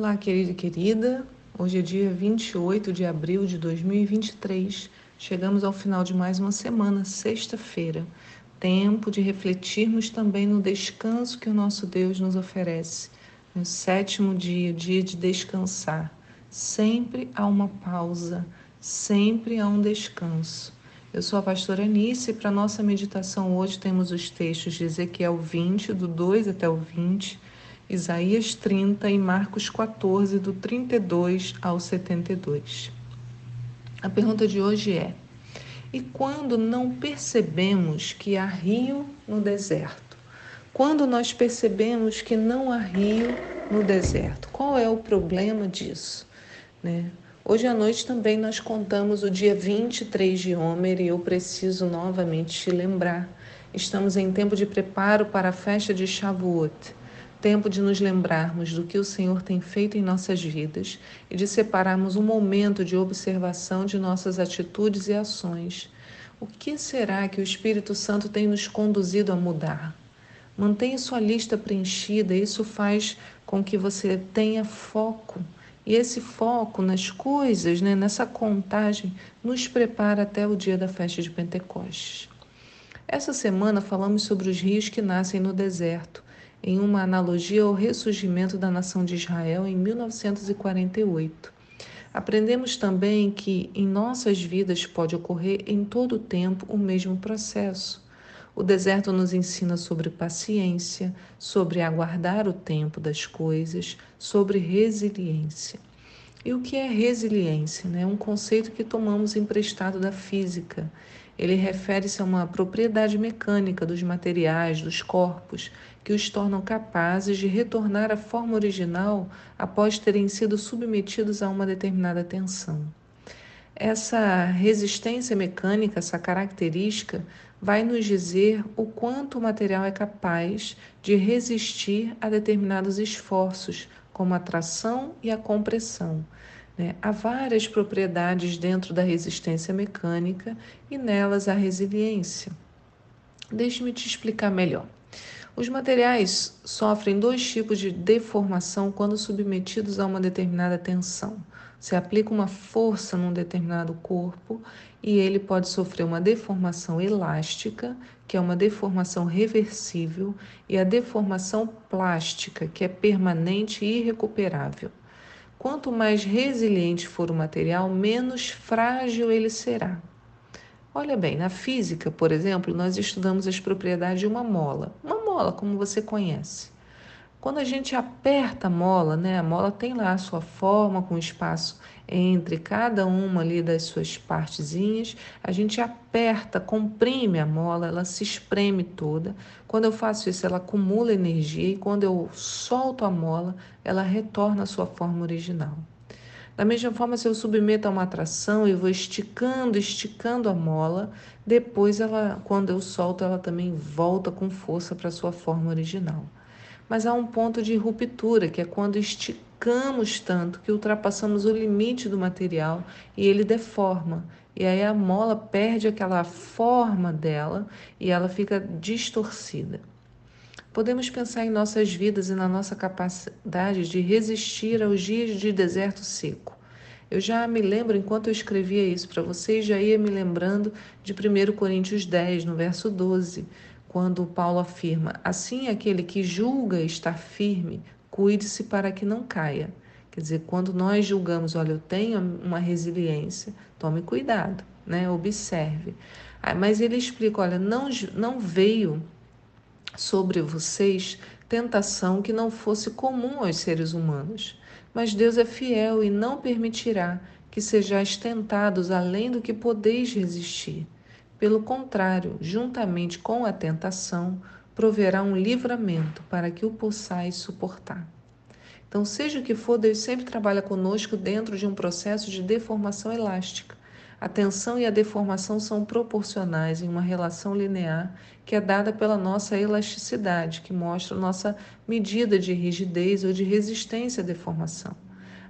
Olá, querido e querida. Hoje é dia 28 de abril de 2023. Chegamos ao final de mais uma semana, sexta-feira. Tempo de refletirmos também no descanso que o nosso Deus nos oferece. No sétimo dia, dia de descansar. Sempre há uma pausa, sempre há um descanso. Eu sou a pastora Anice e para nossa meditação hoje temos os textos de Ezequiel 20, do 2 até o 20 Isaías 30 e Marcos 14, do 32 ao 72. A pergunta de hoje é: e quando não percebemos que há rio no deserto? Quando nós percebemos que não há rio no deserto? Qual é o problema disso? Né? Hoje à noite também nós contamos o dia 23 de Homer e eu preciso novamente te lembrar. Estamos em tempo de preparo para a festa de Shavuot tempo de nos lembrarmos do que o Senhor tem feito em nossas vidas e de separarmos um momento de observação de nossas atitudes e ações. O que será que o Espírito Santo tem nos conduzido a mudar? Mantenha sua lista preenchida, isso faz com que você tenha foco. E esse foco nas coisas, né, nessa contagem, nos prepara até o dia da festa de Pentecostes. Essa semana falamos sobre os rios que nascem no deserto em uma analogia ao ressurgimento da nação de Israel em 1948. Aprendemos também que em nossas vidas pode ocorrer em todo o tempo o mesmo processo. O deserto nos ensina sobre paciência, sobre aguardar o tempo das coisas, sobre resiliência. E o que é resiliência? É né? um conceito que tomamos emprestado da física. Ele refere-se a uma propriedade mecânica dos materiais, dos corpos, que os tornam capazes de retornar à forma original após terem sido submetidos a uma determinada tensão. Essa resistência mecânica, essa característica, vai nos dizer o quanto o material é capaz de resistir a determinados esforços, como a tração e a compressão. Né? Há várias propriedades dentro da resistência mecânica e nelas a resiliência. Deixe-me te explicar melhor. Os materiais sofrem dois tipos de deformação quando submetidos a uma determinada tensão. Se aplica uma força num determinado corpo e ele pode sofrer uma deformação elástica, que é uma deformação reversível, e a deformação plástica, que é permanente e irrecuperável. Quanto mais resiliente for o material, menos frágil ele será. Olha bem, na física, por exemplo, nós estudamos as propriedades de uma mola. Uma mola, como você conhece. Quando a gente aperta a mola, né, a mola tem lá a sua forma com espaço entre cada uma ali das suas partezinhas, a gente aperta, comprime a mola, ela se espreme toda. Quando eu faço isso, ela acumula energia e quando eu solto a mola, ela retorna à sua forma original. Da mesma forma, se eu submeto a uma atração e vou esticando, esticando a mola, depois ela, quando eu solto, ela também volta com força para sua forma original. Mas há um ponto de ruptura, que é quando esticamos tanto que ultrapassamos o limite do material e ele deforma. E aí a mola perde aquela forma dela e ela fica distorcida. Podemos pensar em nossas vidas e na nossa capacidade de resistir aos dias de deserto seco. Eu já me lembro, enquanto eu escrevia isso para vocês, já ia me lembrando de 1 Coríntios 10, no verso 12, quando Paulo afirma: Assim aquele que julga estar firme, cuide-se para que não caia. Quer dizer, quando nós julgamos, olha, eu tenho uma resiliência, tome cuidado, né? observe. Ah, mas ele explica: olha, não, não veio sobre vocês tentação que não fosse comum aos seres humanos. Mas Deus é fiel e não permitirá que sejais tentados além do que podeis resistir. Pelo contrário, juntamente com a tentação, proverá um livramento para que o possais suportar. Então, seja o que for, Deus sempre trabalha conosco dentro de um processo de deformação elástica. A tensão e a deformação são proporcionais em uma relação linear que é dada pela nossa elasticidade, que mostra nossa medida de rigidez ou de resistência à deformação.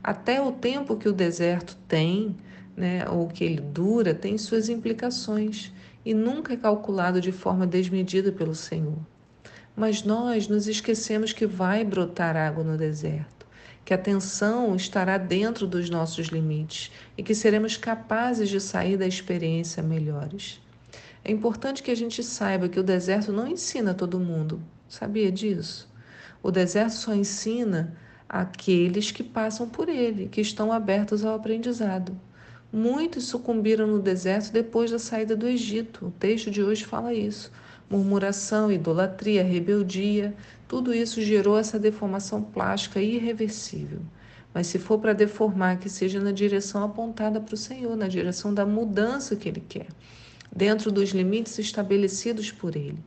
Até o tempo que o deserto tem, né, ou que ele dura, tem suas implicações e nunca é calculado de forma desmedida pelo Senhor. Mas nós nos esquecemos que vai brotar água no deserto que a tensão estará dentro dos nossos limites e que seremos capazes de sair da experiência melhores. É importante que a gente saiba que o deserto não ensina todo mundo. Sabia disso? O deserto só ensina aqueles que passam por ele, que estão abertos ao aprendizado. Muitos sucumbiram no deserto depois da saída do Egito. O texto de hoje fala isso. Murmuração, idolatria, rebeldia, tudo isso gerou essa deformação plástica irreversível. Mas se for para deformar, que seja na direção apontada para o Senhor, na direção da mudança que Ele quer, dentro dos limites estabelecidos por Ele.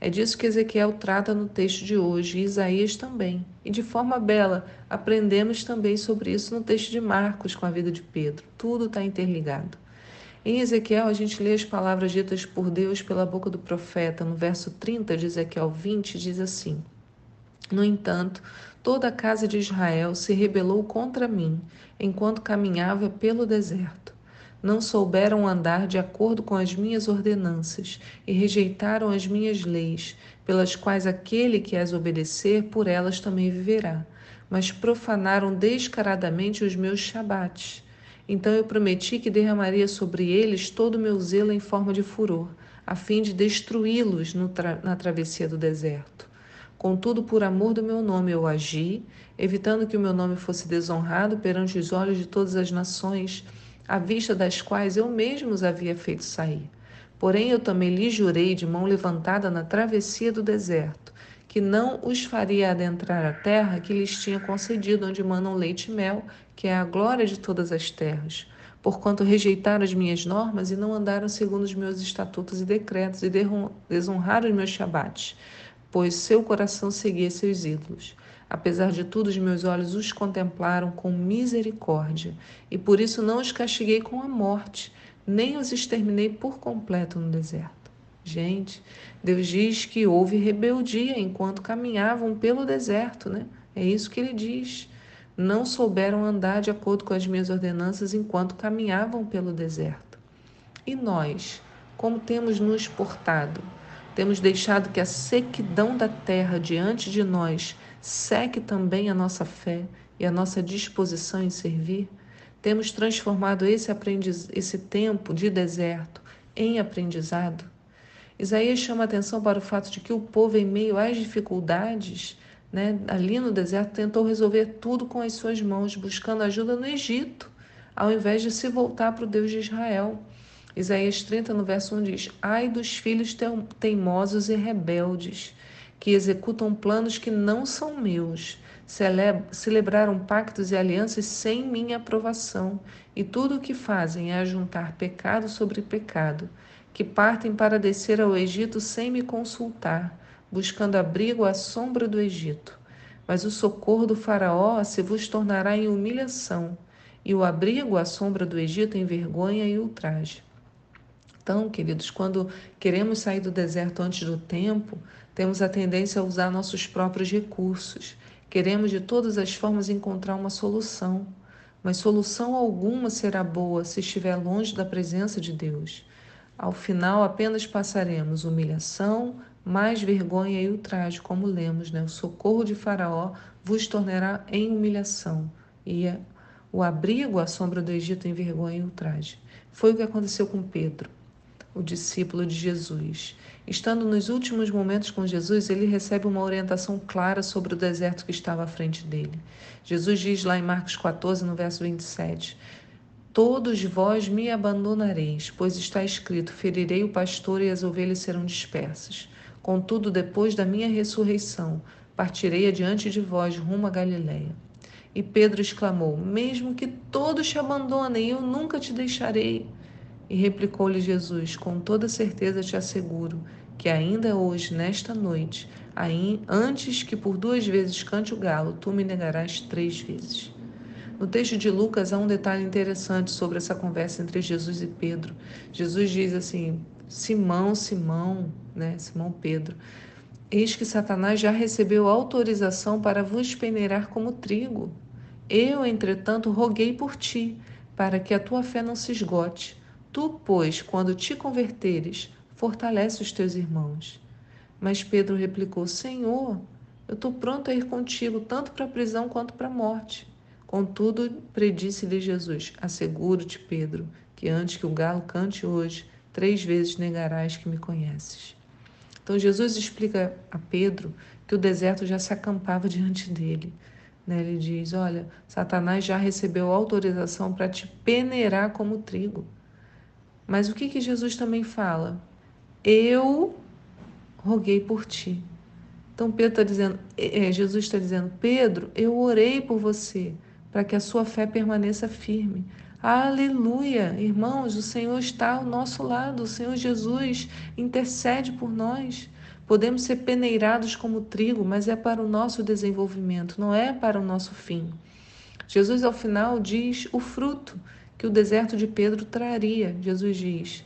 É disso que Ezequiel trata no texto de hoje, e Isaías também. E de forma bela, aprendemos também sobre isso no texto de Marcos com a vida de Pedro. Tudo está interligado. Em Ezequiel, a gente lê as palavras ditas por Deus pela boca do profeta. No verso 30 de Ezequiel 20, diz assim: No entanto, toda a casa de Israel se rebelou contra mim enquanto caminhava pelo deserto não souberam andar de acordo com as minhas ordenanças e rejeitaram as minhas leis, pelas quais aquele que as obedecer, por elas também viverá. Mas profanaram descaradamente os meus shabates. Então eu prometi que derramaria sobre eles todo o meu zelo em forma de furor, a fim de destruí-los tra na travessia do deserto. Contudo, por amor do meu nome eu agi, evitando que o meu nome fosse desonrado perante os olhos de todas as nações à vista das quais eu mesmo os havia feito sair. Porém, eu também lhe jurei de mão levantada na travessia do deserto, que não os faria adentrar a terra que lhes tinha concedido, onde manam leite e mel, que é a glória de todas as terras, porquanto rejeitaram as minhas normas e não andaram segundo os meus estatutos e decretos, e desonraram os meus shabates, pois seu coração seguia seus ídolos. Apesar de tudo, os meus olhos os contemplaram com misericórdia, e por isso não os castiguei com a morte, nem os exterminei por completo no deserto. Gente, Deus diz que houve rebeldia enquanto caminhavam pelo deserto, né? É isso que ele diz. Não souberam andar de acordo com as minhas ordenanças enquanto caminhavam pelo deserto. E nós, como temos nos portado? Temos deixado que a sequidão da terra diante de nós seque também a nossa fé e a nossa disposição em servir, temos transformado esse, aprendiz... esse tempo de deserto em aprendizado. Isaías chama atenção para o fato de que o povo, em meio às dificuldades, né, ali no deserto, tentou resolver tudo com as suas mãos, buscando ajuda no Egito, ao invés de se voltar para o Deus de Israel. Isaías 30, no verso 1 diz: Ai dos filhos teimosos e rebeldes, que executam planos que não são meus, celebraram pactos e alianças sem minha aprovação, e tudo o que fazem é ajuntar pecado sobre pecado, que partem para descer ao Egito sem me consultar, buscando abrigo à sombra do Egito. Mas o socorro do Faraó se vos tornará em humilhação, e o abrigo à sombra do Egito em vergonha e ultraje. Então, queridos, quando queremos sair do deserto antes do tempo, temos a tendência a usar nossos próprios recursos. Queremos de todas as formas encontrar uma solução, mas solução alguma será boa se estiver longe da presença de Deus. Ao final, apenas passaremos humilhação, mais vergonha e ultraje, como lemos, né? O socorro de Faraó vos tornará em humilhação, e o abrigo à sombra do Egito em vergonha e ultraje. Foi o que aconteceu com Pedro o discípulo de Jesus. Estando nos últimos momentos com Jesus, ele recebe uma orientação clara sobre o deserto que estava à frente dele. Jesus diz lá em Marcos 14, no verso 27, Todos vós me abandonareis, pois está escrito: ferirei o pastor e as ovelhas serão dispersas. Contudo, depois da minha ressurreição, partirei adiante de vós rumo a Galiléia. E Pedro exclamou: Mesmo que todos te abandonem, eu nunca te deixarei. E replicou-lhe Jesus: Com toda certeza te asseguro que ainda hoje, nesta noite, antes que por duas vezes cante o galo, tu me negarás três vezes. No texto de Lucas há um detalhe interessante sobre essa conversa entre Jesus e Pedro. Jesus diz assim: Simão, Simão, né, Simão Pedro, eis que Satanás já recebeu autorização para vos peneirar como trigo. Eu, entretanto, roguei por ti, para que a tua fé não se esgote. Tu, pois, quando te converteres, fortalece os teus irmãos. Mas Pedro replicou: Senhor, Eu estou pronto a ir contigo, tanto para a prisão quanto para a morte. Contudo, predisse-lhe Jesus: Asseguro-te, Pedro, que antes que o galo cante hoje, três vezes negarás que me conheces. Então, Jesus explica a Pedro que o deserto já se acampava diante dele. Né? Ele diz: Olha, Satanás já recebeu autorização para te peneirar como trigo. Mas o que, que Jesus também fala? Eu roguei por ti. Então Pedro está dizendo, é, é, Jesus está dizendo, Pedro, eu orei por você para que a sua fé permaneça firme. Aleluia, irmãos, o Senhor está ao nosso lado, o Senhor Jesus intercede por nós. Podemos ser peneirados como trigo, mas é para o nosso desenvolvimento, não é para o nosso fim. Jesus, ao final, diz o fruto que o deserto de Pedro traria. Jesus diz: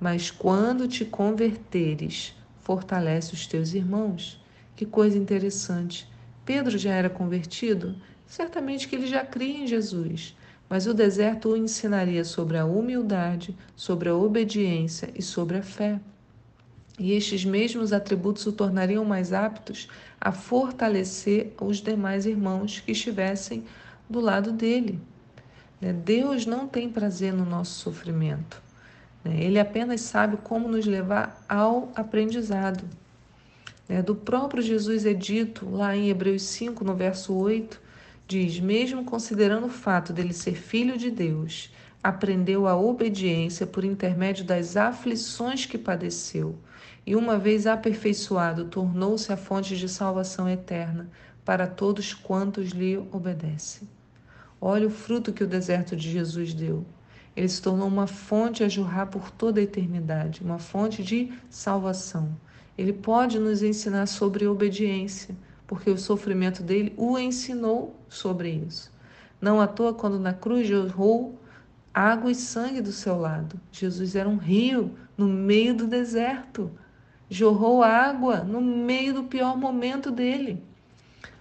Mas quando te converteres, fortalece os teus irmãos. Que coisa interessante. Pedro já era convertido? Certamente que ele já cria em Jesus. Mas o deserto o ensinaria sobre a humildade, sobre a obediência e sobre a fé. E estes mesmos atributos o tornariam mais aptos a fortalecer os demais irmãos que estivessem do lado dele. Né? Deus não tem prazer no nosso sofrimento. Né? Ele apenas sabe como nos levar ao aprendizado. Né? Do próprio Jesus é dito lá em Hebreus 5, no verso 8, diz: Mesmo considerando o fato dele ser filho de Deus, aprendeu a obediência por intermédio das aflições que padeceu e, uma vez aperfeiçoado, tornou-se a fonte de salvação eterna para todos quantos lhe obedecem. Olha o fruto que o deserto de Jesus deu. Ele se tornou uma fonte a jorrar por toda a eternidade, uma fonte de salvação. Ele pode nos ensinar sobre obediência, porque o sofrimento dele o ensinou sobre isso. Não à toa, quando na cruz jorrou água e sangue do seu lado, Jesus era um rio no meio do deserto jorrou água no meio do pior momento dele.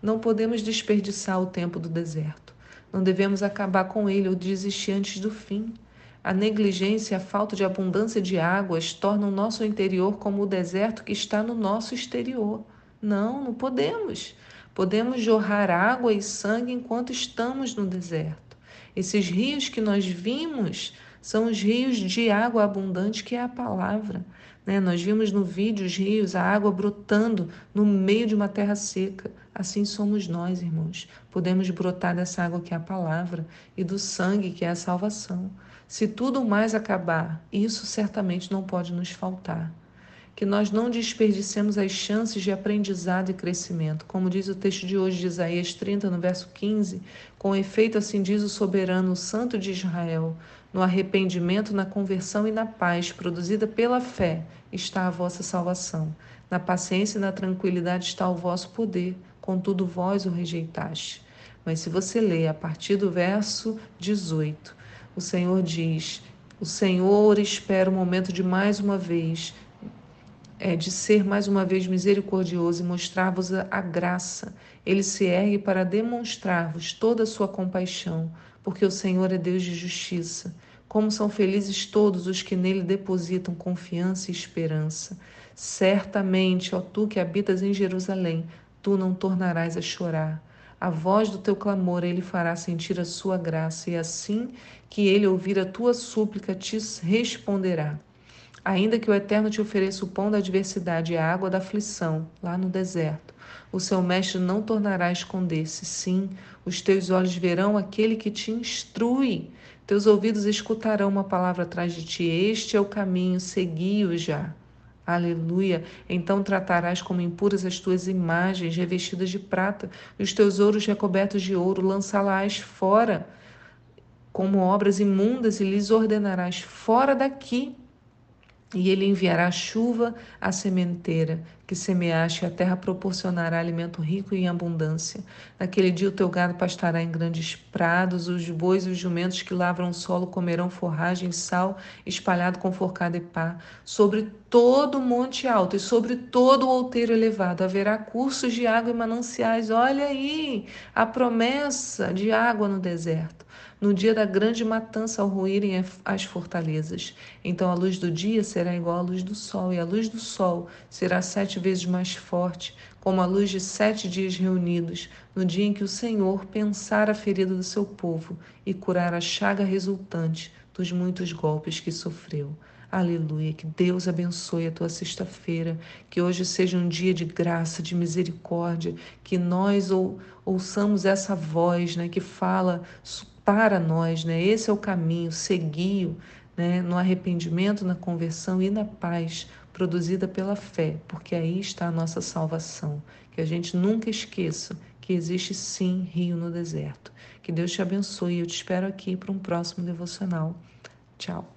Não podemos desperdiçar o tempo do deserto. Não devemos acabar com ele ou desistir antes do fim. A negligência e a falta de abundância de águas tornam o nosso interior como o deserto que está no nosso exterior. Não, não podemos. Podemos jorrar água e sangue enquanto estamos no deserto. Esses rios que nós vimos são os rios de água abundante, que é a palavra. Né? Nós vimos no vídeo os rios, a água brotando no meio de uma terra seca. Assim somos nós, irmãos. Podemos brotar dessa água que é a palavra e do sangue que é a salvação. Se tudo mais acabar, isso certamente não pode nos faltar que nós não desperdicemos as chances de aprendizado e crescimento. Como diz o texto de hoje de Isaías 30, no verso 15, com efeito assim diz o soberano, o santo de Israel, no arrependimento, na conversão e na paz produzida pela fé está a vossa salvação. Na paciência e na tranquilidade está o vosso poder, contudo vós o rejeitaste. Mas se você lê a partir do verso 18, o Senhor diz: O Senhor espera o momento de mais uma vez é, de ser mais uma vez misericordioso e mostrar-vos a, graça. Ele se ergue para demonstrar-vos toda a sua compaixão, porque o Senhor é Deus de justiça. Como são felizes todos os que nele depositam confiança e esperança. Certamente, ó tu que habitas em Jerusalém, tu não tornarás a chorar. A voz do teu clamor ele fará sentir a sua graça, e assim que ele ouvir a tua súplica, te responderá. Ainda que o Eterno te ofereça o pão da adversidade e a água da aflição, lá no deserto, o seu mestre não tornará a esconder-se. Sim, os teus olhos verão aquele que te instrui. Teus ouvidos escutarão uma palavra atrás de ti. Este é o caminho, segui-o já. Aleluia. Então tratarás como impuras as tuas imagens revestidas de prata, e os teus ouros recobertos de ouro, lançá-las fora como obras imundas e lhes ordenarás: fora daqui e ele enviará chuva à sementeira, que semeaste, e a terra proporcionará alimento rico e em abundância. Naquele dia o teu gado pastará em grandes prados, os bois e os jumentos que lavram o solo comerão forragem, sal, espalhado com forcada e pá. Sobre todo o monte alto e sobre todo o outeiro elevado haverá cursos de água e mananciais. Olha aí a promessa de água no deserto no dia da grande matança ao ruírem as fortalezas. Então a luz do dia será igual à luz do sol, e a luz do sol será sete vezes mais forte, como a luz de sete dias reunidos, no dia em que o Senhor pensar a ferida do seu povo e curar a chaga resultante dos muitos golpes que sofreu. Aleluia. Que Deus abençoe a tua sexta-feira. Que hoje seja um dia de graça, de misericórdia. Que nós ou, ouçamos essa voz né, que fala para nós. Né? Esse é o caminho, segui-o né, no arrependimento, na conversão e na paz produzida pela fé, porque aí está a nossa salvação. Que a gente nunca esqueça que existe sim rio no deserto. Que Deus te abençoe. Eu te espero aqui para um próximo devocional. Tchau.